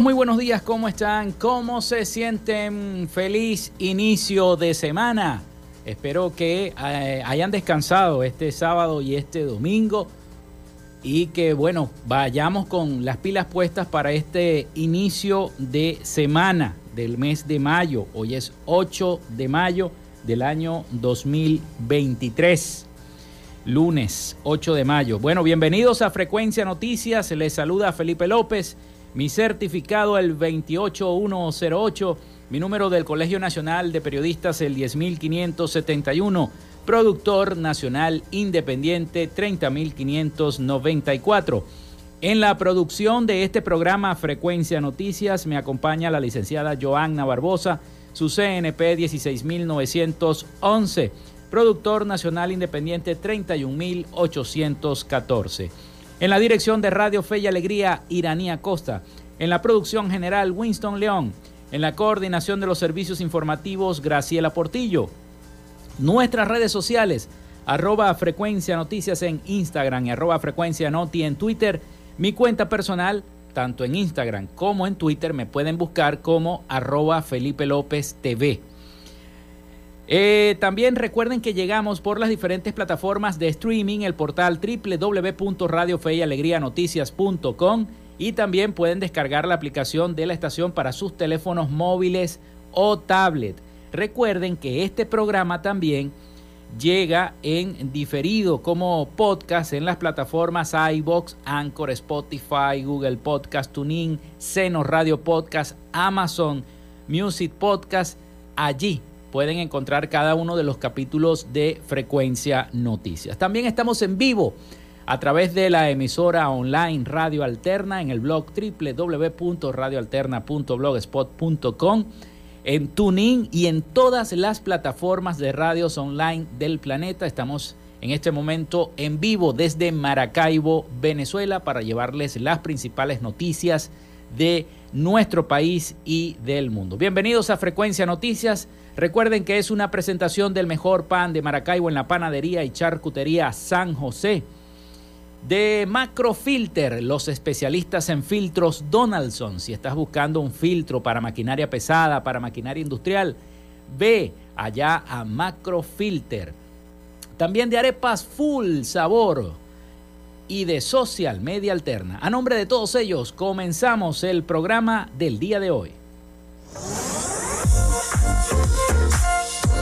Muy buenos días, ¿cómo están? ¿Cómo se sienten? Feliz inicio de semana. Espero que eh, hayan descansado este sábado y este domingo y que, bueno, vayamos con las pilas puestas para este inicio de semana del mes de mayo. Hoy es 8 de mayo del año 2023 lunes 8 de mayo. Bueno, bienvenidos a Frecuencia Noticias. Les saluda Felipe López mi certificado el 28108, mi número del Colegio Nacional de Periodistas el 10571, productor nacional independiente 30594. En la producción de este programa Frecuencia Noticias me acompaña la licenciada Joanna Barbosa, su CNP 16911, productor nacional independiente 31814. En la dirección de Radio Fe y Alegría, Iranía Costa. En la producción general, Winston León. En la coordinación de los servicios informativos, Graciela Portillo. Nuestras redes sociales, arroba frecuencia noticias en Instagram y arroba frecuencia noti en Twitter. Mi cuenta personal, tanto en Instagram como en Twitter, me pueden buscar como arroba Felipe López TV. Eh, también recuerden que llegamos por las diferentes plataformas de streaming, el portal www.radiofeyalegrianoticias.com y también pueden descargar la aplicación de la estación para sus teléfonos móviles o tablet. Recuerden que este programa también llega en diferido como podcast en las plataformas iBox, Anchor, Spotify, Google Podcast, TuneIn, Seno Radio Podcast, Amazon Music Podcast. Allí pueden encontrar cada uno de los capítulos de Frecuencia Noticias. También estamos en vivo a través de la emisora online Radio Alterna en el blog www.radioalterna.blogspot.com, en TuneIn y en todas las plataformas de radios online del planeta. Estamos en este momento en vivo desde Maracaibo, Venezuela, para llevarles las principales noticias de nuestro país y del mundo. Bienvenidos a Frecuencia Noticias. Recuerden que es una presentación del mejor pan de Maracaibo en la panadería y charcutería San José. De Macrofilter, los especialistas en filtros Donaldson. Si estás buscando un filtro para maquinaria pesada, para maquinaria industrial, ve allá a Macrofilter. También de arepas full sabor y de Social Media Alterna. A nombre de todos ellos, comenzamos el programa del día de hoy.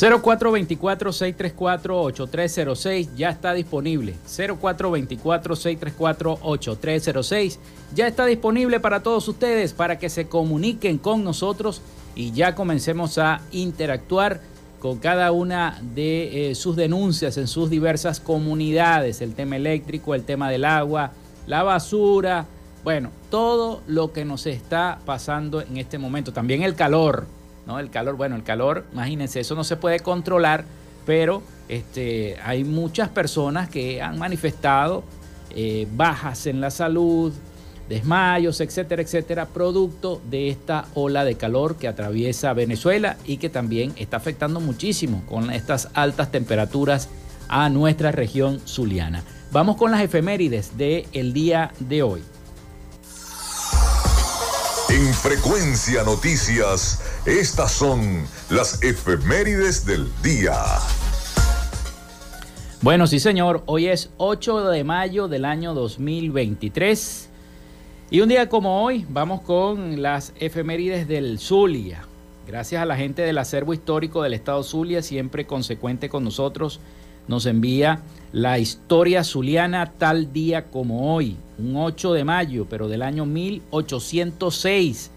0424-634-8306 ya está disponible. 0424-634-8306 ya está disponible para todos ustedes para que se comuniquen con nosotros y ya comencemos a interactuar con cada una de eh, sus denuncias en sus diversas comunidades. El tema eléctrico, el tema del agua, la basura, bueno, todo lo que nos está pasando en este momento. También el calor el calor, bueno, el calor, imagínense, eso no se puede controlar, pero este, hay muchas personas que han manifestado eh, bajas en la salud, desmayos, etcétera, etcétera, producto de esta ola de calor que atraviesa Venezuela y que también está afectando muchísimo con estas altas temperaturas a nuestra región zuliana. Vamos con las efemérides del día de hoy. En Frecuencia Noticias, estas son las efemérides del día. Bueno, sí señor, hoy es 8 de mayo del año 2023 y un día como hoy vamos con las efemérides del Zulia. Gracias a la gente del acervo histórico del estado Zulia, siempre consecuente con nosotros, nos envía la historia zuliana tal día como hoy, un 8 de mayo, pero del año 1806.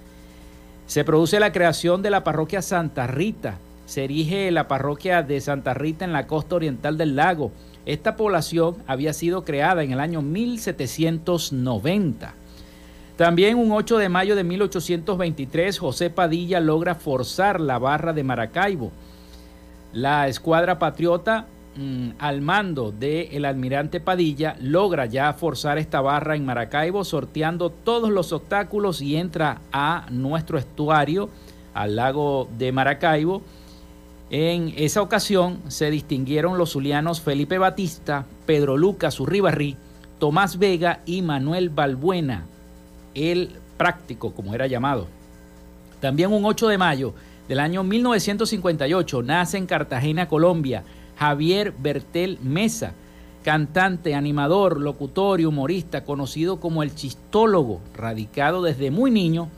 Se produce la creación de la parroquia Santa Rita. Se erige la parroquia de Santa Rita en la costa oriental del lago. Esta población había sido creada en el año 1790. También un 8 de mayo de 1823, José Padilla logra forzar la barra de Maracaibo. La escuadra patriota Mm, al mando del almirante Padilla, logra ya forzar esta barra en Maracaibo, sorteando todos los obstáculos y entra a nuestro estuario, al lago de Maracaibo. En esa ocasión se distinguieron los zulianos Felipe Batista, Pedro Lucas Urribarri, Tomás Vega y Manuel Balbuena. El práctico, como era llamado. También un 8 de mayo del año 1958 nace en Cartagena, Colombia, Javier Bertel Mesa, cantante, animador, locutor y humorista, conocido como el chistólogo, radicado desde muy niño,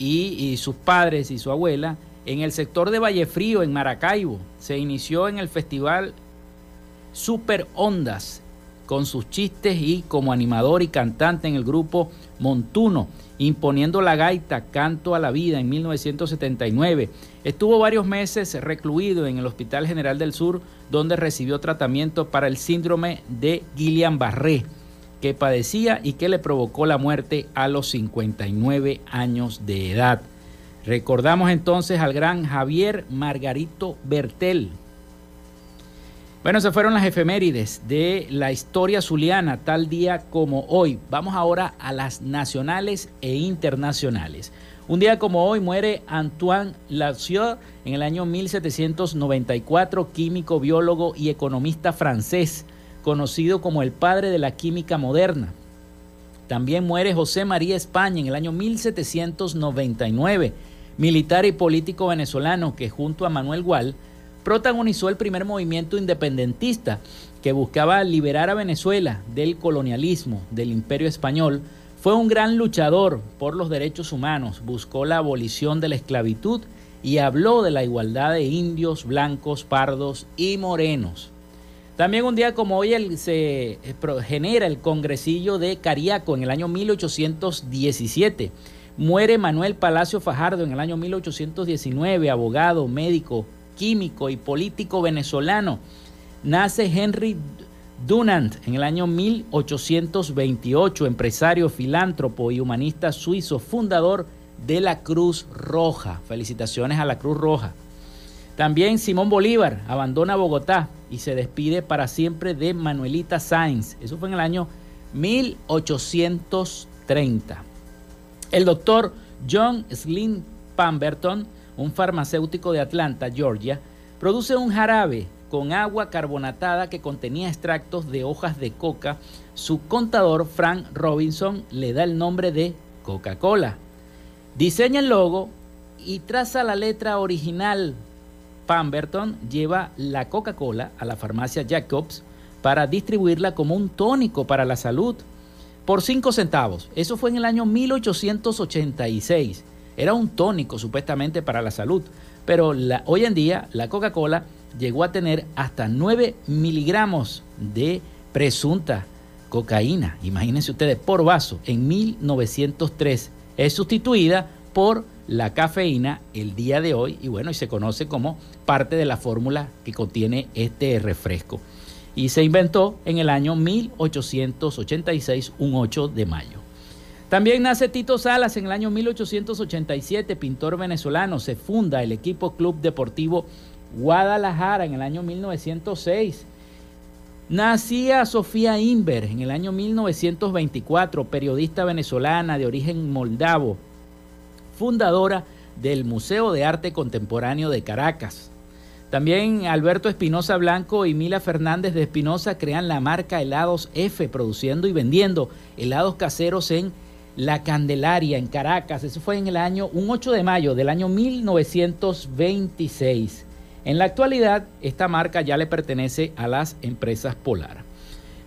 y, sus padres y su abuela en el sector de Vallefrío, en Maracaibo. Se inició en el festival Super Ondas con sus chistes y como animador y cantante en el grupo Montuno, imponiendo la gaita Canto a la Vida en 1979. Estuvo varios meses recluido en el Hospital General del Sur, donde recibió tratamiento para el síndrome de Guillain-Barré, que padecía y que le provocó la muerte a los 59 años de edad. Recordamos entonces al gran Javier Margarito Bertel. Bueno, se fueron las efemérides de la historia zuliana, tal día como hoy. Vamos ahora a las nacionales e internacionales. Un día como hoy muere Antoine Lavoisier en el año 1794, químico, biólogo y economista francés, conocido como el padre de la química moderna. También muere José María España en el año 1799, militar y político venezolano que junto a Manuel Gual protagonizó el primer movimiento independentista que buscaba liberar a Venezuela del colonialismo del imperio español. Fue un gran luchador por los derechos humanos, buscó la abolición de la esclavitud y habló de la igualdad de indios, blancos, pardos y morenos. También un día como hoy se eh, genera el congresillo de Cariaco en el año 1817. Muere Manuel Palacio Fajardo en el año 1819, abogado, médico, químico y político venezolano. Nace Henry Dunant en el año 1828, empresario, filántropo y humanista suizo, fundador de la Cruz Roja. Felicitaciones a la Cruz Roja. También Simón Bolívar abandona Bogotá y se despide para siempre de Manuelita Sáenz. Eso fue en el año 1830. El doctor John Slim Pemberton un farmacéutico de Atlanta, Georgia, produce un jarabe con agua carbonatada que contenía extractos de hojas de coca. Su contador, Frank Robinson, le da el nombre de Coca-Cola. Diseña el logo y traza la letra original. Pemberton lleva la Coca-Cola a la farmacia Jacobs para distribuirla como un tónico para la salud por 5 centavos. Eso fue en el año 1886. Era un tónico supuestamente para la salud, pero hoy en día la Coca-Cola llegó a tener hasta 9 miligramos de presunta cocaína, imagínense ustedes, por vaso en 1903. Es sustituida por la cafeína el día de hoy y bueno, y se conoce como parte de la fórmula que contiene este refresco. Y se inventó en el año 1886, un 8 de mayo. También nace Tito Salas en el año 1887, pintor venezolano. Se funda el equipo Club Deportivo Guadalajara en el año 1906. Nacía Sofía Inver en el año 1924, periodista venezolana de origen moldavo, fundadora del Museo de Arte Contemporáneo de Caracas. También Alberto Espinosa Blanco y Mila Fernández de Espinosa crean la marca Helados F, produciendo y vendiendo helados caseros en la Candelaria en Caracas. Eso fue en el año, un 8 de mayo del año 1926. En la actualidad, esta marca ya le pertenece a las empresas Polar.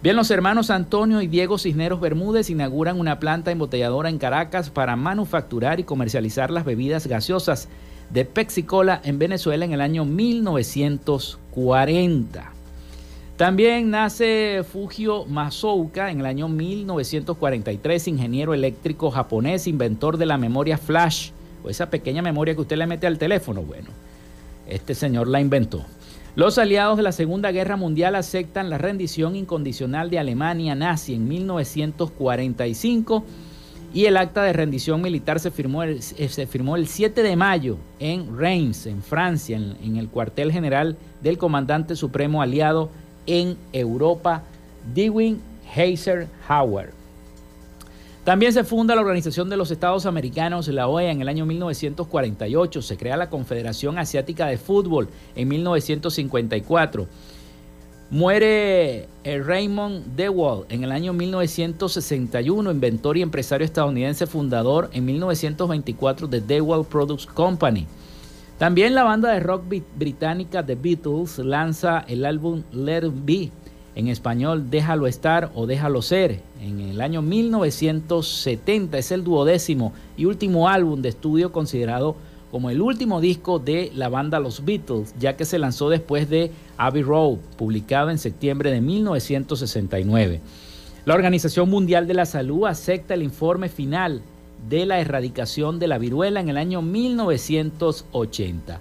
Bien, los hermanos Antonio y Diego Cisneros Bermúdez inauguran una planta embotelladora en Caracas para manufacturar y comercializar las bebidas gaseosas de Pepsi-Cola en Venezuela en el año 1940. También nace Fujio Masouka en el año 1943, ingeniero eléctrico japonés, inventor de la memoria flash, o esa pequeña memoria que usted le mete al teléfono. Bueno, este señor la inventó. Los aliados de la Segunda Guerra Mundial aceptan la rendición incondicional de Alemania nazi en 1945 y el acta de rendición militar se firmó el, eh, se firmó el 7 de mayo en Reims, en Francia, en, en el cuartel general del comandante supremo aliado en Europa, Dewey Eisenhower. También se funda la Organización de los Estados Americanos, la OEA, en el año 1948. Se crea la Confederación Asiática de Fútbol en 1954. Muere eh, Raymond DeWalt en el año 1961, inventor y empresario estadounidense fundador en 1924 de DeWalt Products Company. También la banda de rock británica The Beatles lanza el álbum Let It Be, en español Déjalo estar o Déjalo ser, en el año 1970. Es el duodécimo y último álbum de estudio considerado como el último disco de la banda Los Beatles, ya que se lanzó después de Abbey Road, publicado en septiembre de 1969. La Organización Mundial de la Salud acepta el informe final de la erradicación de la viruela en el año 1980.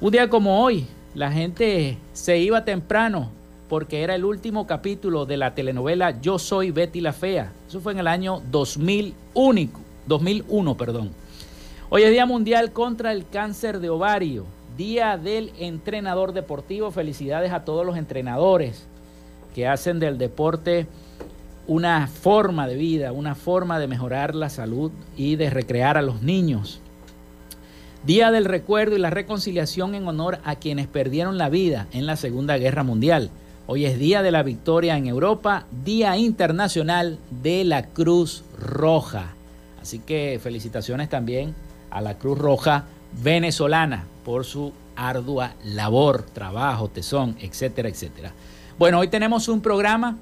Un día como hoy, la gente se iba temprano porque era el último capítulo de la telenovela Yo soy Betty la Fea. Eso fue en el año 2001, 2001 perdón. Hoy es Día Mundial contra el Cáncer de Ovario, Día del Entrenador Deportivo. Felicidades a todos los entrenadores que hacen del deporte una forma de vida, una forma de mejorar la salud y de recrear a los niños. Día del Recuerdo y la Reconciliación en honor a quienes perdieron la vida en la Segunda Guerra Mundial. Hoy es Día de la Victoria en Europa, Día Internacional de la Cruz Roja. Así que felicitaciones también a la Cruz Roja venezolana por su ardua labor, trabajo, tesón, etcétera, etcétera. Bueno, hoy tenemos un programa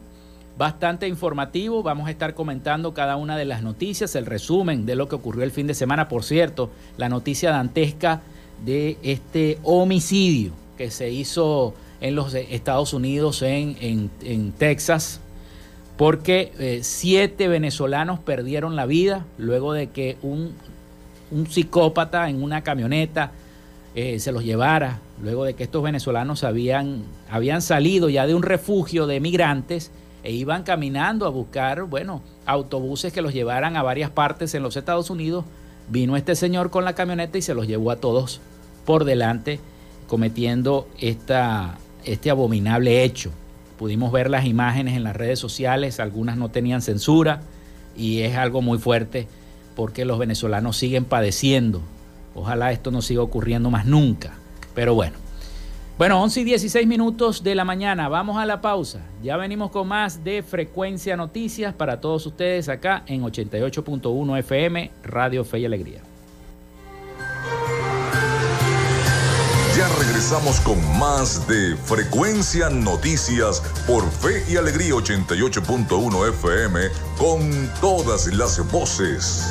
bastante informativo. Vamos a estar comentando cada una de las noticias, el resumen de lo que ocurrió el fin de semana. Por cierto, la noticia dantesca de este homicidio que se hizo en los Estados Unidos, en, en, Texas, porque eh, siete venezolanos perdieron la vida luego de que un un psicópata en una camioneta eh, se los llevara, luego de que estos venezolanos habían, habían salido ya de un refugio de migrantes e iban caminando a buscar, bueno, autobuses que los llevaran a varias partes en los Estados Unidos, vino este señor con la camioneta y se los llevó a todos por delante, cometiendo esta, este abominable hecho. Pudimos ver las imágenes en las redes sociales, algunas no tenían censura y es algo muy fuerte porque los venezolanos siguen padeciendo. Ojalá esto no siga ocurriendo más nunca. Pero bueno. Bueno, 11 y 16 minutos de la mañana. Vamos a la pausa. Ya venimos con más de Frecuencia Noticias para todos ustedes acá en 88.1 FM, Radio Fe y Alegría. Ya regresamos con más de Frecuencia Noticias por Fe y Alegría 88.1 FM con todas las voces.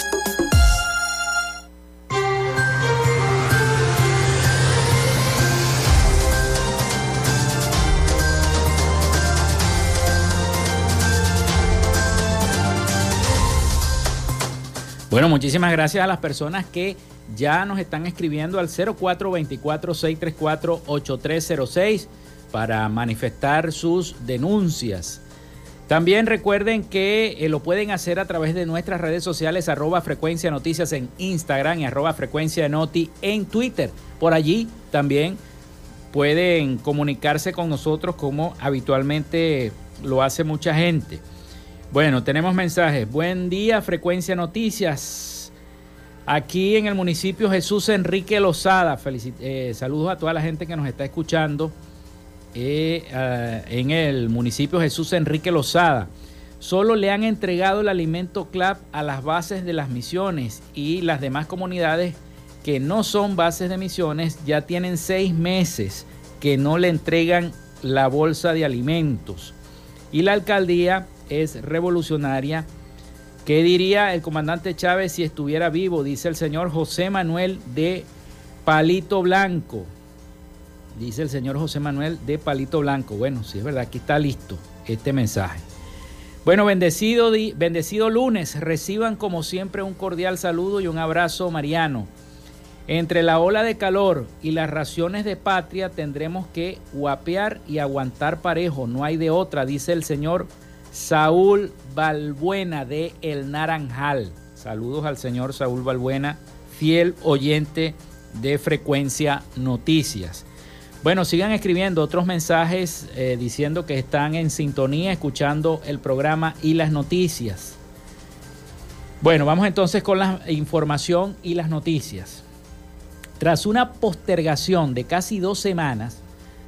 Bueno, muchísimas gracias a las personas que ya nos están escribiendo al 0424-634-8306 para manifestar sus denuncias. También recuerden que eh, lo pueden hacer a través de nuestras redes sociales, arroba frecuencia noticias en Instagram y arroba frecuencia noti en Twitter. Por allí también pueden comunicarse con nosotros como habitualmente lo hace mucha gente. Bueno, tenemos mensajes. Buen día, Frecuencia Noticias. Aquí en el municipio Jesús Enrique Lozada. Eh, saludos a toda la gente que nos está escuchando eh, en el municipio Jesús Enrique Lozada. Solo le han entregado el alimento CLAP a las bases de las misiones y las demás comunidades que no son bases de emisiones ya tienen seis meses que no le entregan la bolsa de alimentos. Y la alcaldía es revolucionaria. ¿Qué diría el comandante Chávez si estuviera vivo? Dice el señor José Manuel de Palito Blanco. Dice el señor José Manuel de Palito Blanco. Bueno, sí es verdad, aquí está listo este mensaje. Bueno, bendecido, bendecido lunes. Reciban como siempre un cordial saludo y un abrazo mariano. Entre la ola de calor y las raciones de patria tendremos que guapear y aguantar parejo. No hay de otra, dice el señor Saúl Balbuena de El Naranjal. Saludos al señor Saúl Balbuena, fiel oyente de Frecuencia Noticias. Bueno, sigan escribiendo otros mensajes eh, diciendo que están en sintonía, escuchando el programa y las noticias. Bueno, vamos entonces con la información y las noticias. Tras una postergación de casi dos semanas,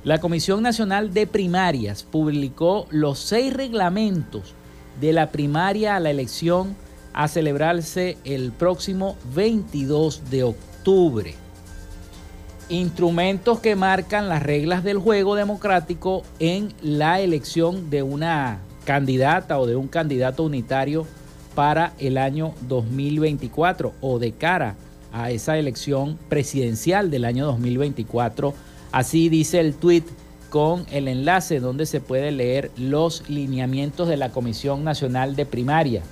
la Comisión Nacional de Primarias publicó los seis reglamentos de la primaria a la elección a celebrarse el próximo 22 de octubre instrumentos que marcan las reglas del juego democrático en la elección de una candidata o de un candidato unitario para el año 2024 o de cara a esa elección presidencial del año 2024. Así dice el tuit con el enlace donde se puede leer los lineamientos de la Comisión Nacional de Primaria.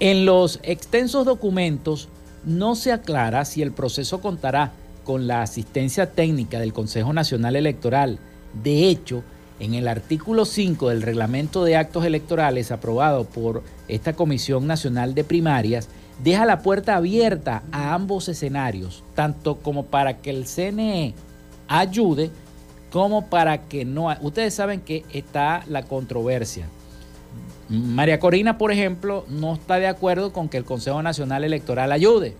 En los extensos documentos no se aclara si el proceso contará con la asistencia técnica del Consejo Nacional Electoral. De hecho, en el artículo 5 del reglamento de actos electorales aprobado por esta Comisión Nacional de Primarias, deja la puerta abierta a ambos escenarios, tanto como para que el CNE ayude como para que no... Ustedes saben que está la controversia. María Corina, por ejemplo, no está de acuerdo con que el Consejo Nacional Electoral ayude.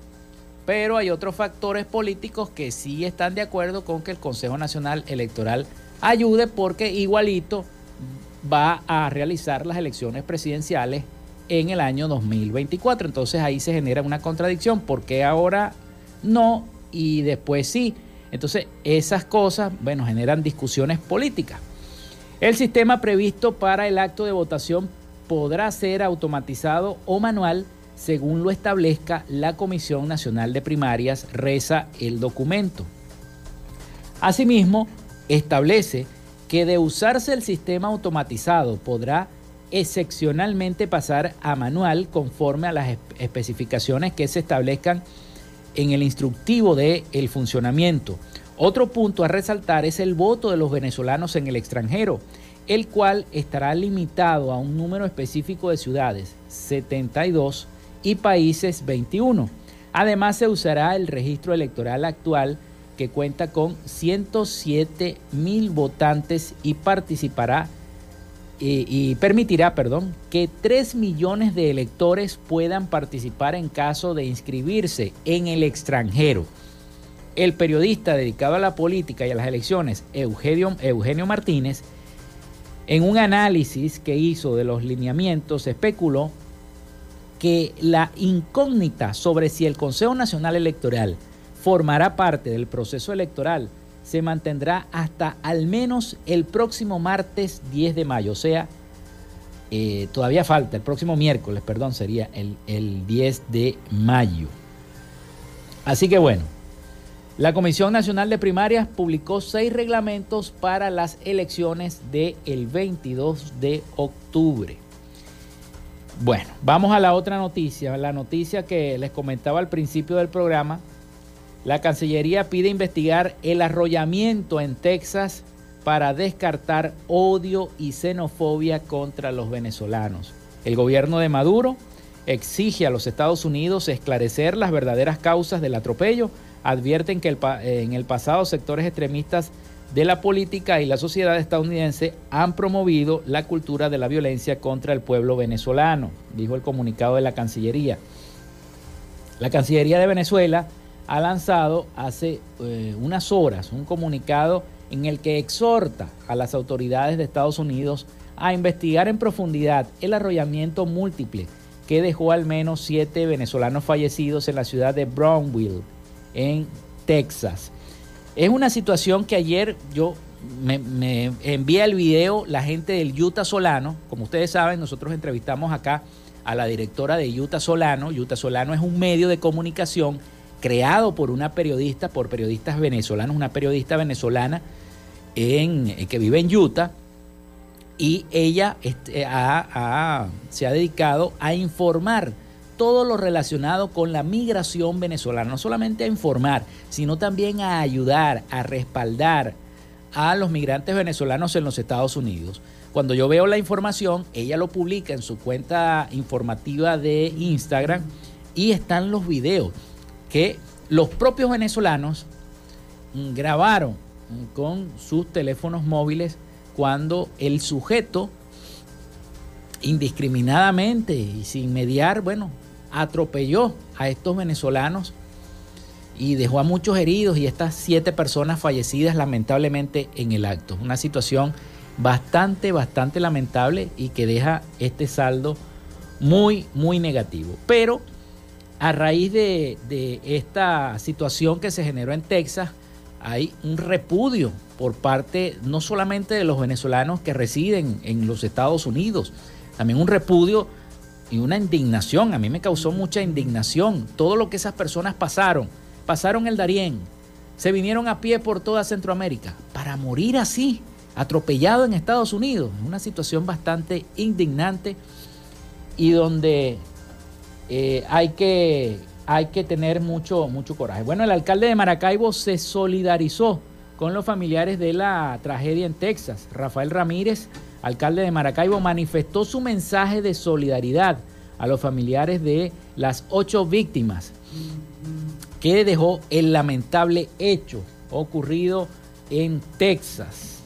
Pero hay otros factores políticos que sí están de acuerdo con que el Consejo Nacional Electoral ayude porque igualito va a realizar las elecciones presidenciales en el año 2024. Entonces ahí se genera una contradicción, porque ahora no y después sí. Entonces esas cosas, bueno, generan discusiones políticas. El sistema previsto para el acto de votación podrá ser automatizado o manual según lo establezca la Comisión Nacional de Primarias, reza el documento. Asimismo, establece que de usarse el sistema automatizado podrá excepcionalmente pasar a manual conforme a las especificaciones que se establezcan en el instructivo de el funcionamiento. Otro punto a resaltar es el voto de los venezolanos en el extranjero, el cual estará limitado a un número específico de ciudades, 72 y países 21. Además se usará el registro electoral actual que cuenta con 107 mil votantes y participará y, permitirá, perdón, que 3 millones de electores puedan participar en caso de inscribirse en el extranjero. El periodista dedicado a la política y a las elecciones, Eugenio, Eugenio Martínez, en un análisis que hizo de los lineamientos, especuló que la incógnita sobre si el Consejo Nacional Electoral formará parte del proceso electoral se mantendrá hasta al menos el próximo martes 10 de mayo, o sea, eh, todavía falta, el próximo miércoles, perdón, sería el, el 10 de mayo. Así que bueno, la Comisión Nacional de Primarias publicó seis reglamentos para las elecciones del 22 de octubre. Bueno, vamos a la otra noticia, la noticia que les comentaba al principio del programa. La Cancillería pide investigar el arrollamiento en Texas para descartar odio y xenofobia contra los venezolanos. El gobierno de Maduro exige a los Estados Unidos esclarecer las verdaderas causas del atropello. Advierten que en el pasado sectores extremistas de la política y la sociedad estadounidense han promovido la cultura de la violencia contra el pueblo venezolano, dijo el comunicado de la Cancillería. La Cancillería de Venezuela ha lanzado hace eh, unas horas un comunicado en el que exhorta a las autoridades de Estados Unidos a investigar en profundidad el arrollamiento múltiple que dejó al menos siete venezolanos fallecidos en la ciudad de Brownville, en Texas. Es una situación que ayer yo me, me envía el video la gente del Utah Solano. Como ustedes saben, nosotros entrevistamos acá a la directora de Utah Solano. Utah Solano es un medio de comunicación creado por una periodista, por periodistas venezolanos, una periodista venezolana en, eh, que vive en Utah. Y ella este, se ha dedicado a informar todo lo relacionado con la migración venezolana, no solamente a informar, sino también a ayudar, a respaldar a los migrantes venezolanos en los Estados Unidos. Cuando yo veo la información, ella lo publica en su cuenta informativa de Instagram y están los videos que los propios venezolanos grabaron con sus teléfonos móviles cuando el sujeto indiscriminadamente y sin mediar, bueno, atropelló a estos venezolanos y dejó a muchos heridos y estas siete personas fallecidas lamentablemente en el acto. Una situación bastante, bastante lamentable y que deja este saldo muy, muy negativo. Pero a raíz de, esta situación que se generó en Texas, hay un repudio por parte no solamente de los venezolanos que residen en los Estados Unidos, también un repudio y una indignación. A mí me causó mucha indignación todo lo que esas personas pasaron. Pasaron el Darién, se vinieron a pie por toda Centroamérica para morir así, atropellado en Estados Unidos. Una situación bastante indignante y donde eh, hay, que, hay que tener mucho, mucho coraje. Bueno, el alcalde de Maracaibo se solidarizó con los familiares de la tragedia en Texas. Rafael Ramírez alcalde de Maracaibo, manifestó su mensaje de solidaridad a los familiares de las ocho víctimas que dejó el lamentable hecho ocurrido en Texas.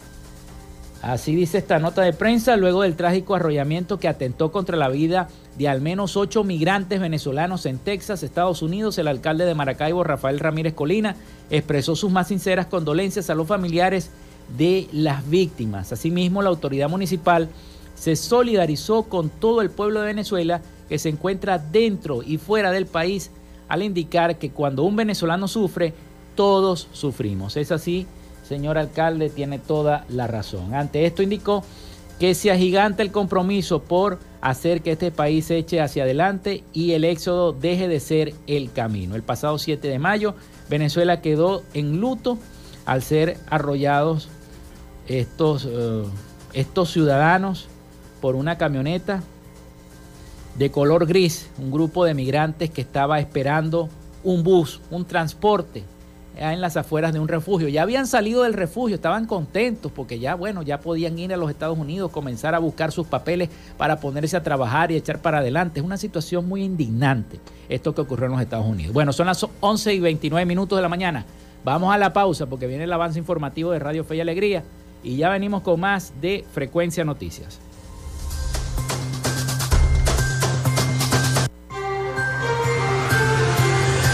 Así dice esta nota de prensa luego del trágico arrollamiento que atentó contra la vida de al menos ocho migrantes venezolanos en Texas, Estados Unidos. El alcalde de Maracaibo, Rafael Ramírez Colina, expresó sus más sinceras condolencias a los familiares de las víctimas. Asimismo, la autoridad municipal se solidarizó con todo el pueblo de Venezuela que se encuentra dentro y fuera del país al indicar que cuando un venezolano sufre, todos sufrimos. Es así, señor alcalde, tiene toda la razón. Ante esto indicó que se agiganta el compromiso por hacer que este país se eche hacia adelante y el éxodo deje de ser el camino. El pasado 7 de mayo, Venezuela quedó en luto al ser arrollados estos, eh, estos ciudadanos por una camioneta de color gris, un grupo de migrantes que estaba esperando un bus, un transporte en las afueras de un refugio. Ya habían salido del refugio, estaban contentos porque ya, bueno, ya podían ir a los Estados Unidos, comenzar a buscar sus papeles para ponerse a trabajar y echar para adelante. Es una situación muy indignante esto que ocurrió en los Estados Unidos. Bueno, son las 11 y 29 minutos de la mañana. Vamos a la pausa porque viene el avance informativo de Radio Fe y Alegría y ya venimos con más de Frecuencia Noticias.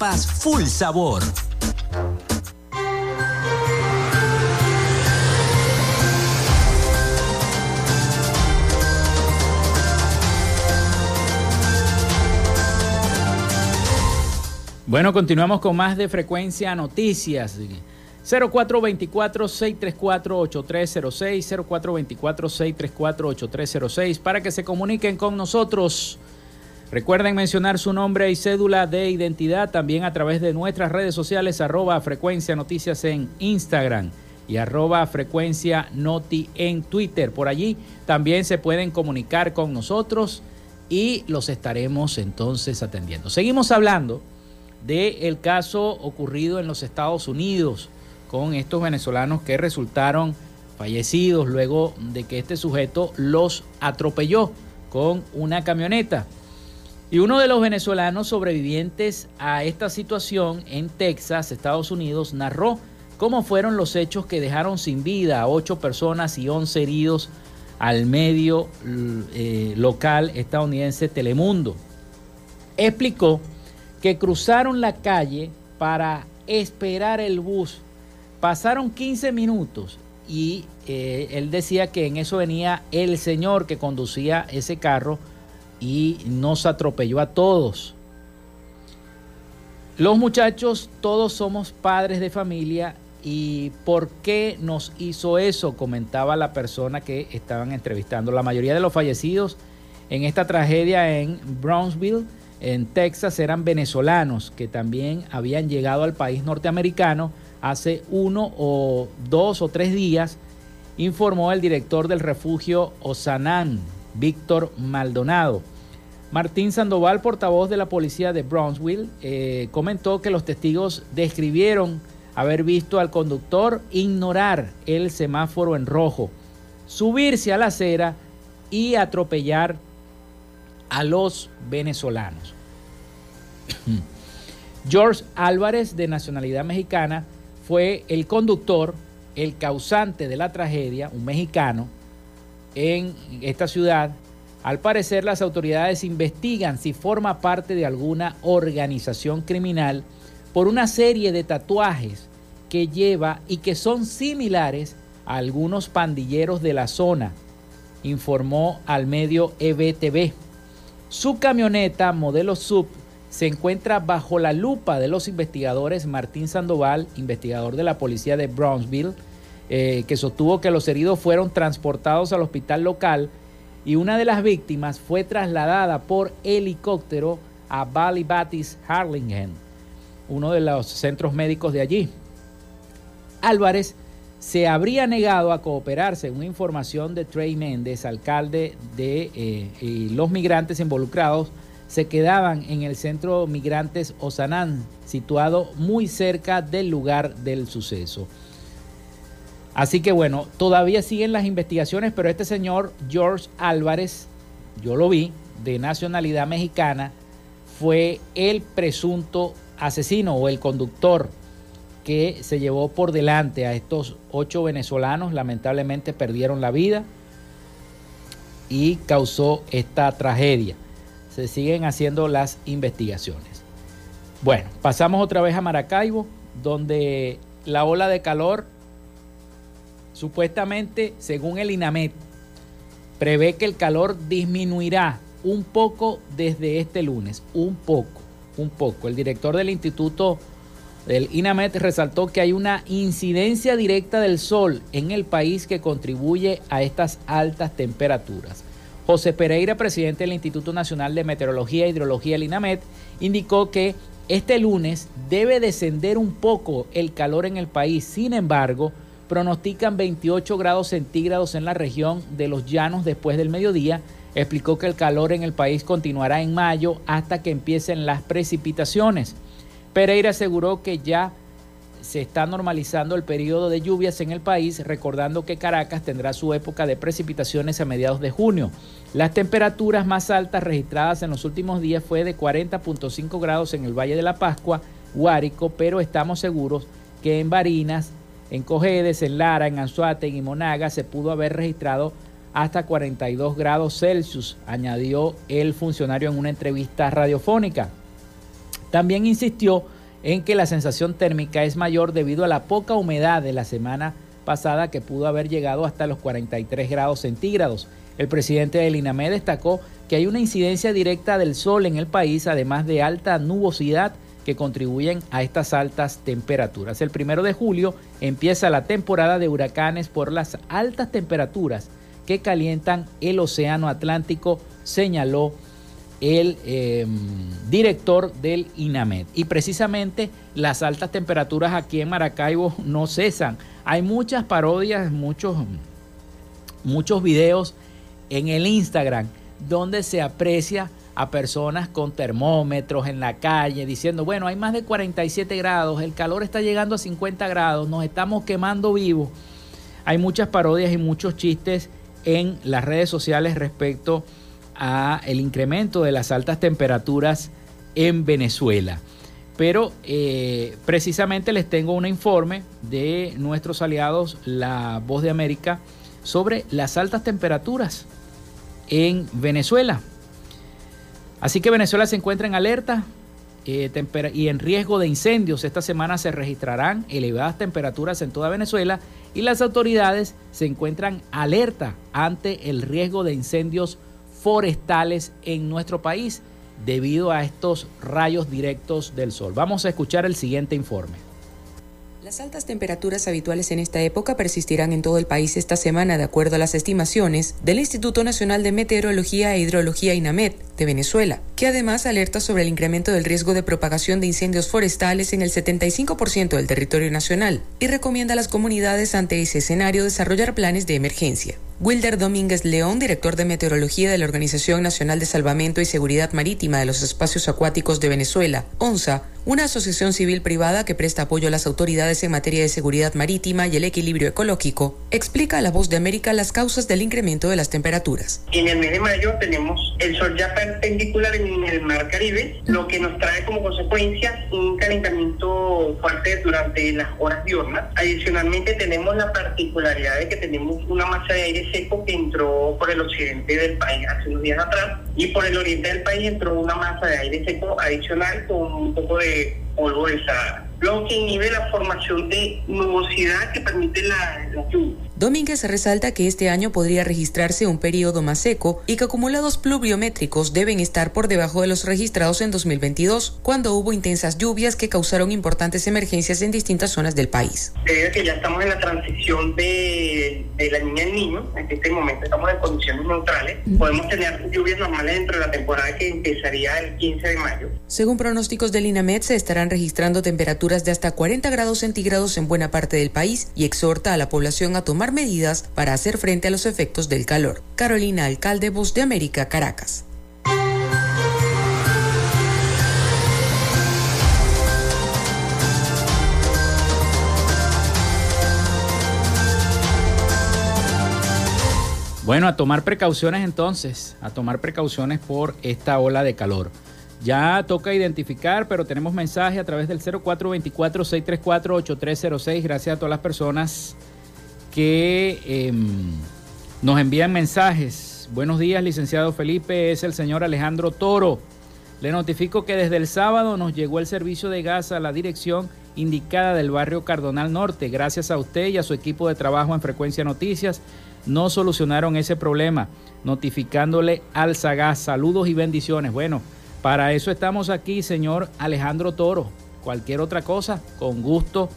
arepas full sabor. Bueno, continuamos con más de frecuencia noticias. 0424-634-8306, 0424-634-8306, para que se comuniquen con nosotros. Recuerden mencionar su nombre y cédula de identidad también a través de nuestras redes sociales, arroba frecuencia noticias en Instagram y arroba frecuencia noti en Twitter. Por allí también se pueden comunicar con nosotros y los estaremos entonces atendiendo. Seguimos hablando del caso ocurrido en los Estados Unidos con estos venezolanos que resultaron fallecidos luego de que este sujeto los atropelló con una camioneta. Y uno de los venezolanos sobrevivientes a esta situación en Texas, Estados Unidos, narró cómo fueron los hechos que dejaron sin vida a ocho personas y once heridos al medio eh, local estadounidense Telemundo. Explicó que cruzaron la calle para esperar el bus. Pasaron 15 minutos y eh, él decía que en eso venía el señor que conducía ese carro y nos atropelló a todos. Los muchachos todos somos padres de familia y ¿por qué nos hizo eso? Comentaba la persona que estaban entrevistando. La mayoría de los fallecidos en esta tragedia en Brownsville en Texas eran venezolanos que también habían llegado al país norteamericano hace uno o dos o tres días, informó el director del refugio Osanán, Víctor Maldonado. Martín Sandoval, portavoz de la policía de Brownsville, eh, comentó que los testigos describieron haber visto al conductor ignorar el semáforo en rojo, subirse a la acera y atropellar a los venezolanos. George Álvarez, de nacionalidad mexicana, fue el conductor, el causante de la tragedia, un mexicano, en esta ciudad. Al parecer las autoridades investigan si forma parte de alguna organización criminal por una serie de tatuajes que lleva y que son similares a algunos pandilleros de la zona, informó al medio EBTV. Su camioneta modelo sub se encuentra bajo la lupa de los investigadores Martín Sandoval, investigador de la policía de Brownsville, eh, que sostuvo que los heridos fueron transportados al hospital local y una de las víctimas fue trasladada por helicóptero a Valley Batis Harlingen, uno de los centros médicos de allí. Álvarez se habría negado a cooperar, según información de Trey Méndez, alcalde de eh, los migrantes involucrados, se quedaban en el centro Migrantes Osanán, situado muy cerca del lugar del suceso. Así que bueno, todavía siguen las investigaciones, pero este señor George Álvarez, yo lo vi, de nacionalidad mexicana, fue el presunto asesino o el conductor que se llevó por delante a estos ocho venezolanos, lamentablemente perdieron la vida y causó esta tragedia. Se siguen haciendo las investigaciones. Bueno, pasamos otra vez a Maracaibo, donde la ola de calor, supuestamente, según el INAMET, prevé que el calor disminuirá un poco desde este lunes, un poco, un poco. El director del Instituto del INAMET resaltó que hay una incidencia directa del sol en el país que contribuye a estas altas temperaturas. José Pereira, presidente del Instituto Nacional de Meteorología e Hidrología, el INAMET, indicó que este lunes debe descender un poco el calor en el país. Sin embargo, pronostican 28 grados centígrados en la región de los llanos después del mediodía. Explicó que el calor en el país continuará en mayo hasta que empiecen las precipitaciones. Pereira aseguró que ya se está normalizando el periodo de lluvias en el país, recordando que Caracas tendrá su época de precipitaciones a mediados de junio. Las temperaturas más altas registradas en los últimos días fue de 40.5 grados en el Valle de la Pascua, Guárico, pero estamos seguros que en Barinas, en Cojedes, en Lara, en Anzuate y Monaga se pudo haber registrado hasta 42 grados Celsius, añadió el funcionario en una entrevista radiofónica. También insistió en que la sensación térmica es mayor debido a la poca humedad de la semana pasada que pudo haber llegado hasta los 43 grados centígrados. El presidente del INAME destacó que hay una incidencia directa del sol en el país, además de alta nubosidad que contribuyen a estas altas temperaturas. El primero de julio empieza la temporada de huracanes por las altas temperaturas que calientan el océano Atlántico, señaló el em, director del INAMED. Y precisamente las altas temperaturas aquí en Maracaibo no cesan. Hay muchas parodias, muchos, muchos videos en el Instagram donde se aprecia a personas con termómetros en la calle diciendo, bueno, hay más de 47 grados, el calor está llegando a 50 grados, nos estamos quemando vivos. Hay muchas parodias y muchos chistes en las redes sociales respecto a el incremento de las altas temperaturas en Venezuela. Pero eh, precisamente les tengo un informe de nuestros aliados, la Voz de América, sobre las altas temperaturas en Venezuela. Así que Venezuela se encuentra en alerta eh, y en riesgo de incendios. Esta semana se registrarán elevadas temperaturas en toda Venezuela y las autoridades se encuentran alerta ante el riesgo de incendios forestales en nuestro país debido a estos rayos directos del sol. Vamos a escuchar el siguiente informe. Las altas temperaturas habituales en esta época persistirán en todo el país esta semana, de acuerdo a las estimaciones del Instituto Nacional de Meteorología e Hidrología INAMED de Venezuela, que además alerta sobre el incremento del riesgo de propagación de incendios forestales en el 75% del territorio nacional y recomienda a las comunidades ante ese escenario desarrollar planes de emergencia. Wilder Domínguez León, director de meteorología de la Organización Nacional de Salvamento y Seguridad Marítima de los Espacios Acuáticos de Venezuela, ONSA, una asociación civil privada que presta apoyo a las autoridades en materia de seguridad marítima y el equilibrio ecológico, explica a La Voz de América las causas del incremento de las temperaturas. En el mes de mayo tenemos el sol ya perpendicular en el mar Caribe, lo que nos trae como consecuencia un calentamiento fuerte durante las horas diurnas. Adicionalmente tenemos la particularidad de que tenemos una masa de aire seco que entró por el occidente del país hace unos días atrás y por el oriente del país entró una masa de aire seco adicional con un poco de polvo de Sahara lo que inhibe la formación de nubosidad que permite la, la lluvia. Domínguez resalta que este año podría registrarse un periodo más seco y que acumulados pluviométricos deben estar por debajo de los registrados en 2022, cuando hubo intensas lluvias que causaron importantes emergencias en distintas zonas del país. Debido que ya estamos en la transición de, de la niña al niño, en este momento estamos en condiciones neutrales, podemos tener lluvias normales dentro de la temporada que empezaría el 15 de mayo. Según pronósticos del INAMED, se estarán registrando temperaturas de hasta 40 grados centígrados en buena parte del país y exhorta a la población a tomar medidas para hacer frente a los efectos del calor. Carolina Alcalde, Voz de América, Caracas. Bueno, a tomar precauciones entonces, a tomar precauciones por esta ola de calor. Ya toca identificar, pero tenemos mensaje a través del 0424-634-8306. Gracias a todas las personas que em, nos envían mensajes. Buenos días, licenciado Felipe. Es el señor Alejandro Toro. Le notifico que desde el sábado nos llegó el servicio de gas a la dirección indicada del barrio Cardonal Norte. Gracias a usted y a su equipo de trabajo en Frecuencia Noticias, no solucionaron ese problema, notificándole al Sagas. Saludos y bendiciones. Bueno, para eso estamos aquí, señor Alejandro Toro. Cualquier otra cosa, con gusto,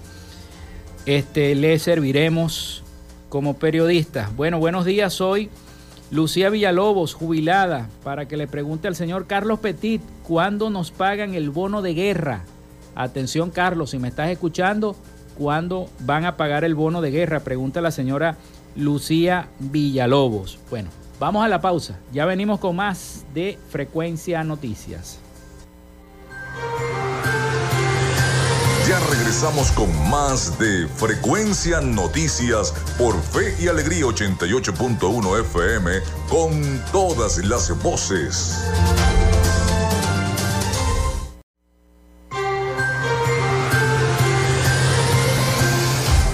este, le serviremos como periodista. Bueno, buenos días. Soy Lucía Villalobos, jubilada, para que le pregunte al señor Carlos Petit cuándo nos pagan el bono de guerra. Atención, Carlos, si me estás escuchando, ¿cuándo van a pagar el bono de guerra? Pregunta la señora Lucía Villalobos. Bueno, Vamos a la pausa. Ya venimos con más de Frecuencia Noticias. Ya regresamos con más de Frecuencia Noticias por Fe y Alegría 88.1 FM con todas las voces.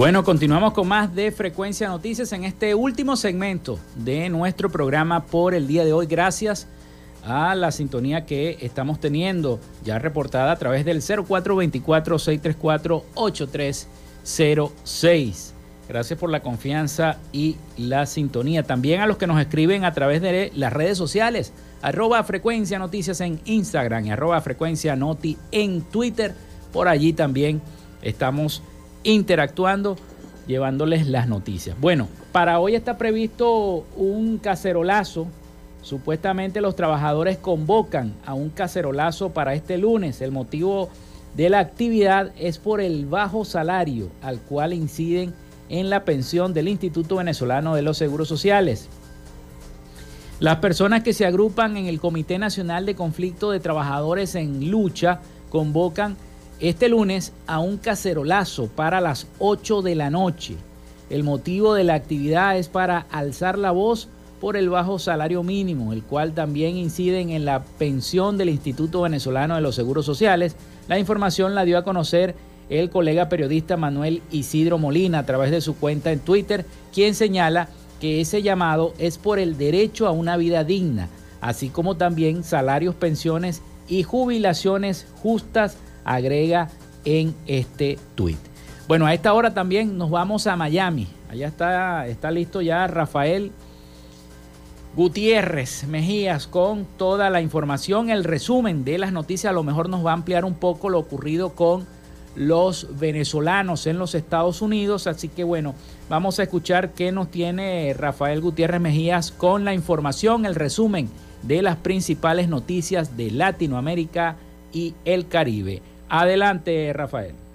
Bueno, continuamos con más de Frecuencia Noticias en este último segmento de nuestro programa por el día de hoy. Gracias a la sintonía que estamos teniendo ya reportada a través del 0424-634-8306. Gracias por la confianza y la sintonía. También a los que nos escriben a través de las redes sociales, arroba frecuencia noticias en Instagram y arroba frecuencia noti en Twitter. Por allí también estamos interactuando, llevándoles las noticias. Bueno, para hoy está previsto un cacerolazo. Supuestamente los trabajadores convocan a un cacerolazo para este lunes. El motivo de la actividad es por el bajo salario al cual inciden en la pensión del Instituto Venezolano de los Seguros Sociales. Las personas que se agrupan en el Comité Nacional de Conflicto de Trabajadores en Lucha convocan este lunes a un cacerolazo para las 8 de la noche. El motivo de la actividad es para alzar la voz por el bajo salario mínimo, el cual también incide en la pensión del Instituto Venezolano de los Seguros Sociales. La información la dio a conocer el colega periodista Manuel Isidro Molina a través de su cuenta en Twitter, quien señala que ese llamado es por el derecho a una vida digna, así como también salarios, pensiones y jubilaciones justas agrega en este tweet. Bueno, a esta hora también nos vamos a Miami. Allá está, está listo ya Rafael Gutiérrez Mejías con toda la información, el resumen de las noticias. A lo mejor nos va a ampliar un poco lo ocurrido con los venezolanos en los Estados Unidos. Así que bueno, vamos a escuchar qué nos tiene Rafael Gutiérrez Mejías con la información, el resumen de las principales noticias de Latinoamérica y el Caribe. Adelante, Rafael.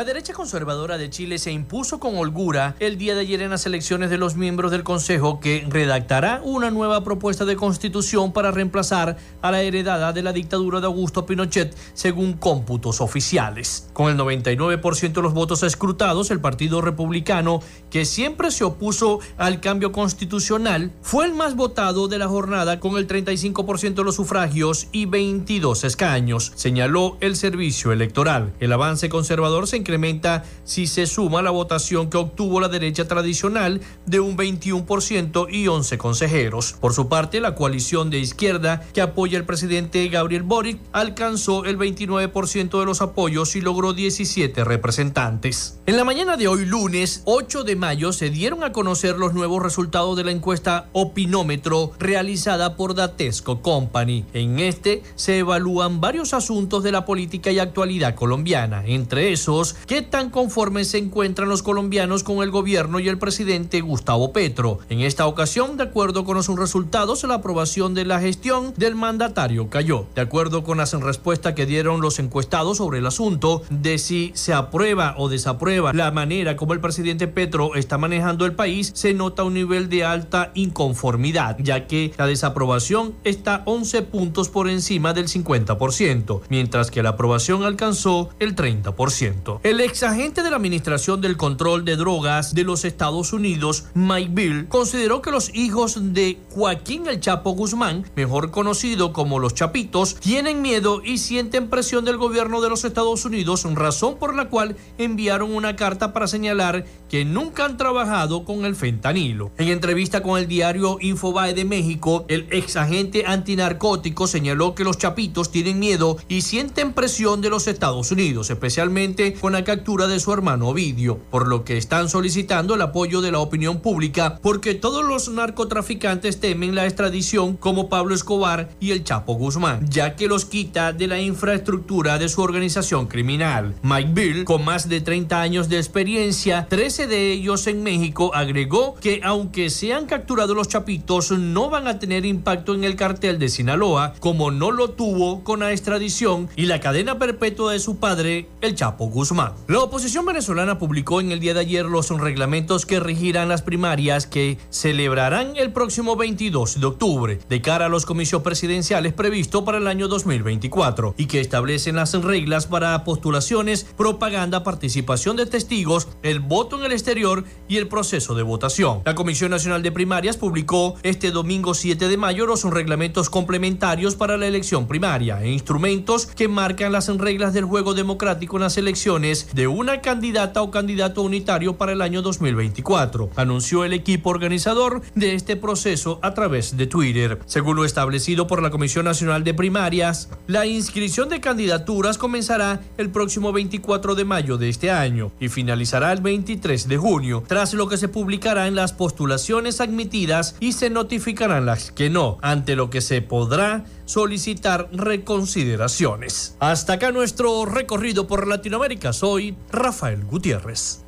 La derecha conservadora de Chile se impuso con holgura el día de ayer en las elecciones de los miembros del Consejo que redactará una nueva propuesta de constitución para reemplazar a la heredada de la dictadura de Augusto Pinochet según cómputos oficiales. Con el 99% de los votos escrutados, el Partido Republicano, que siempre se opuso al cambio constitucional, fue el más votado de la jornada con el 35% de los sufragios y 22 escaños, señaló el servicio electoral. El avance conservador se incrementa si se suma la votación que obtuvo la derecha tradicional de un 21% y 11 consejeros. Por su parte, la coalición de izquierda que apoya al presidente Gabriel Boric alcanzó el 29% de los apoyos y logró 17 representantes. En la mañana de hoy lunes 8 de mayo se dieron a conocer los nuevos resultados de la encuesta Opinómetro realizada por Datesco Company. En este se evalúan varios asuntos de la política y actualidad colombiana, entre esos qué tan conformes se encuentran los colombianos con el gobierno y el presidente Gustavo Petro. En esta ocasión, de acuerdo con los resultados, la aprobación de la gestión del mandatario cayó. De acuerdo con las respuestas que dieron los encuestados sobre el asunto de si se aprueba o desaprueba la manera como el presidente Petro está manejando el país, se nota un nivel de alta inconformidad, ya que la desaprobación está 11 puntos por encima del 50%, mientras que la aprobación alcanzó el 30%. El ex agente de la Administración del Control de Drogas de los Estados Unidos, Mike Bill, consideró que los hijos de Joaquín El Chapo Guzmán, mejor conocido como los Chapitos, tienen miedo y sienten presión del gobierno de los Estados Unidos, razón por la cual enviaron una carta para señalar que nunca han trabajado con el fentanilo. En entrevista con el diario Infobae de México, el ex agente antinarcótico señaló que los Chapitos tienen miedo y sienten presión de los Estados Unidos, especialmente la captura de su hermano Ovidio, por lo que están solicitando el apoyo de la opinión pública porque todos los narcotraficantes temen la extradición como Pablo Escobar y el Chapo Guzmán, ya que los quita de la infraestructura de su organización criminal. Mike Bill, con más de 30 años de experiencia, 13 de ellos en México, agregó que aunque sean capturados los chapitos, no van a tener impacto en el cartel de Sinaloa, como no lo tuvo con la extradición y la cadena perpetua de su padre, el Chapo Guzmán. La oposición venezolana publicó en el día de ayer los reglamentos que regirán las primarias que celebrarán el próximo 22 de octubre de cara a los comicios presidenciales previstos para el año 2024 y que establecen las reglas para postulaciones, propaganda, participación de testigos, el voto en el exterior y el proceso de votación. La Comisión Nacional de Primarias publicó este domingo 7 de mayo los reglamentos complementarios para la elección primaria e instrumentos que marcan las reglas del juego democrático en las elecciones de una candidata o candidato unitario para el año 2024, anunció el equipo organizador de este proceso a través de Twitter. Según lo establecido por la Comisión Nacional de Primarias, la inscripción de candidaturas comenzará el próximo 24 de mayo de este año y finalizará el 23 de junio, tras lo que se publicará en las postulaciones admitidas y se notificarán las que no, ante lo que se podrá solicitar reconsideraciones. Hasta acá nuestro recorrido por Latinoamérica. Soy Rafael Gutiérrez.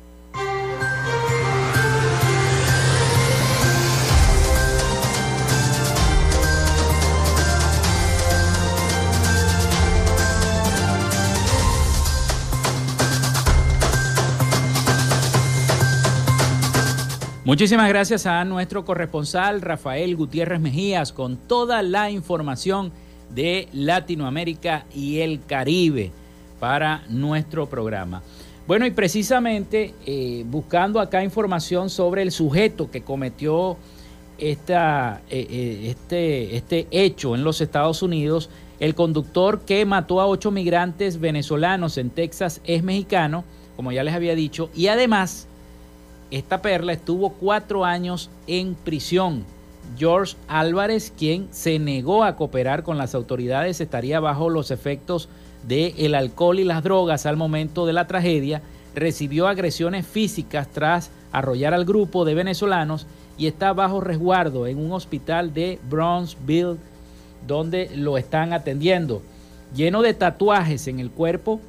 Muchísimas gracias a nuestro corresponsal Rafael Gutiérrez Mejías con toda la información de Latinoamérica y el Caribe para nuestro programa. Bueno, y precisamente eh, buscando acá información sobre el sujeto que cometió esta, eh, eh, este, este hecho en los Estados Unidos, el conductor que mató a ocho migrantes venezolanos en Texas es mexicano, como ya les había dicho, y además esta perla estuvo cuatro años en prisión. George Álvarez, quien se negó a cooperar con las autoridades, estaría bajo los efectos del el alcohol y las drogas al momento de la tragedia, recibió agresiones físicas tras arrollar al grupo de venezolanos y está bajo resguardo en un hospital de Brownsville donde lo están atendiendo. Lleno de tatuajes en el cuerpo,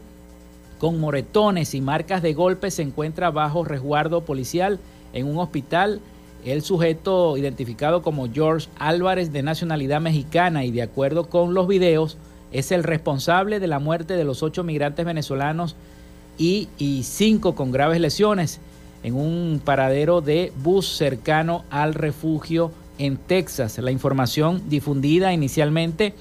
con moretones y marcas de golpes se encuentra bajo resguardo policial en un hospital. El sujeto identificado como George Álvarez de nacionalidad mexicana y de acuerdo con los videos es el responsable de la muerte de los ocho migrantes venezolanos y, y cinco con graves lesiones en un paradero de bus cercano al refugio en Texas. La información difundida inicialmente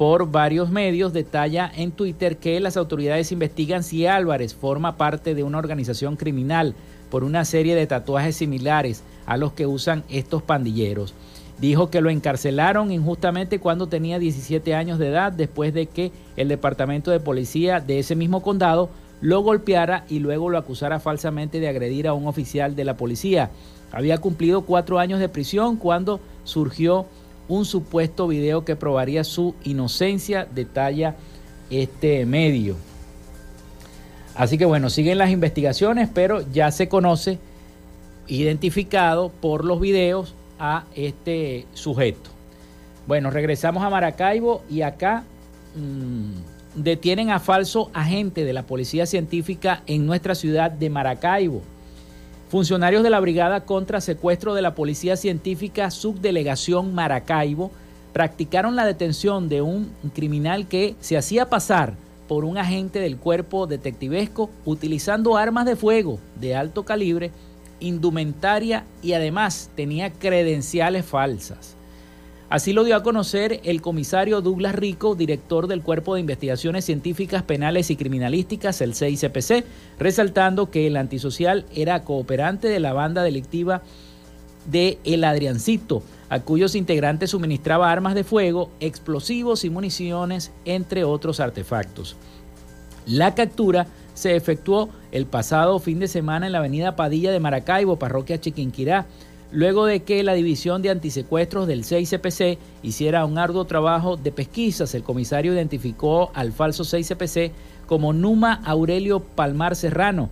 por varios medios detalla en Twitter que las autoridades investigan si Álvarez forma parte de una organización criminal por una serie de tatuajes similares a los que usan estos pandilleros. Dijo que lo encarcelaron injustamente cuando tenía 17 años de edad después de que el departamento de policía de ese mismo condado lo golpeara y luego lo acusara falsamente de agredir a un oficial de la policía. Había cumplido cuatro años de prisión cuando surgió un supuesto video que probaría su inocencia, detalla este medio. Así que bueno, siguen las investigaciones, pero ya se conoce, identificado por los videos, a este sujeto. Bueno, regresamos a Maracaibo y acá mmm, detienen a falso agente de la Policía Científica en nuestra ciudad de Maracaibo. Funcionarios de la Brigada contra Secuestro de la Policía Científica Subdelegación Maracaibo practicaron la detención de un criminal que se hacía pasar por un agente del cuerpo detectivesco utilizando armas de fuego de alto calibre, indumentaria y además tenía credenciales falsas. Así lo dio a conocer el comisario Douglas Rico, director del Cuerpo de Investigaciones Científicas Penales y Criminalísticas, el CICPC, resaltando que el antisocial era cooperante de la banda delictiva de El Adriancito, a cuyos integrantes suministraba armas de fuego, explosivos y municiones, entre otros artefactos. La captura se efectuó el pasado fin de semana en la avenida Padilla de Maracaibo, parroquia Chiquinquirá, luego de que la División de Antisecuestros del 6CPC hiciera un arduo trabajo de pesquisas. El comisario identificó al falso 6CPC como Numa Aurelio Palmar Serrano,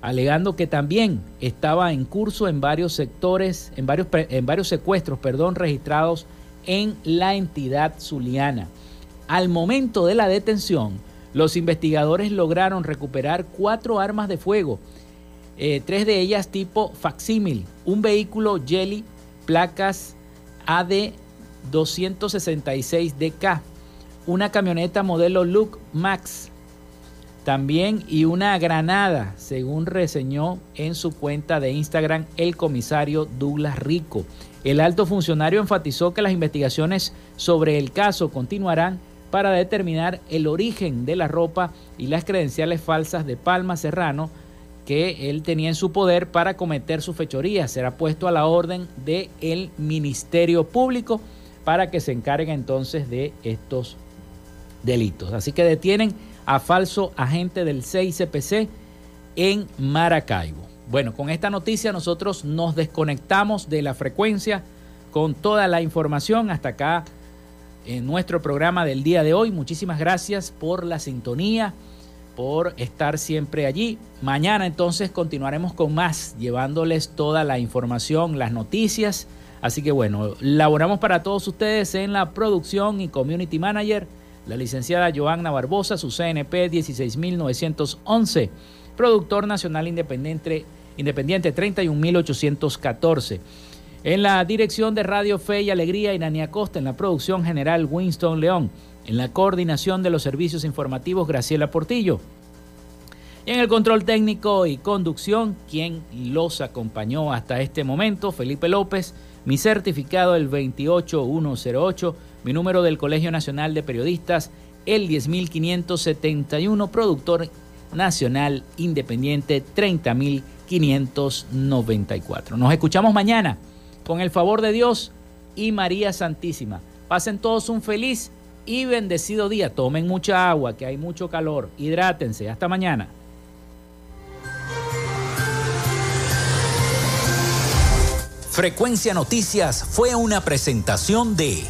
alegando que también estaba en curso en varios sectores, en varios, en varios secuestros, perdón, registrados en la entidad zuliana. Al momento de la detención, los investigadores lograron recuperar cuatro armas de fuego, eh, tres de ellas tipo facsímil, un vehículo Jelly, placas AD 266DK, una camioneta modelo Look Max, también y una granada, según reseñó en su cuenta de Instagram el comisario Douglas Rico. El alto funcionario enfatizó que las investigaciones sobre el caso continuarán para determinar el origen de la ropa y las credenciales falsas de Palma Serrano, que él tenía en su poder para cometer su fechoría. Será puesto a la orden del el Ministerio Público para que se encargue entonces de estos delitos. Así que detienen a falso agente del CICPC en Maracaibo. Bueno, con esta noticia nosotros nos desconectamos de la frecuencia con toda la información hasta acá en nuestro programa del día de hoy. Muchísimas gracias por la sintonía por estar siempre allí. Mañana entonces continuaremos con más, llevándoles toda la información, las noticias. Así que bueno, laboramos para todos ustedes en la producción y community manager, la licenciada Joanna Barbosa, su CNP 16911, productor nacional independiente, independiente 31814. En la dirección de Radio Fe y Alegría, Inania Costa, en la producción general Winston León. En la coordinación de los servicios informativos, Graciela Portillo. Y en el control técnico y conducción, quien los acompañó hasta este momento, Felipe López, mi certificado el 28108, mi número del Colegio Nacional de Periodistas el 10571, productor nacional independiente 30594. Nos escuchamos mañana con el favor de Dios y María Santísima. Pasen todos un feliz y bendecido día. Tomen mucha agua, que hay mucho calor. Hidrátense. Hasta mañana. Frecuencia Noticias fue una presentación de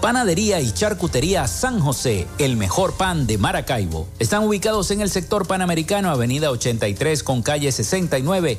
Panadería y Charcutería San José, el mejor pan de Maracaibo. Están ubicados en el sector panamericano, Avenida 83 con calle 69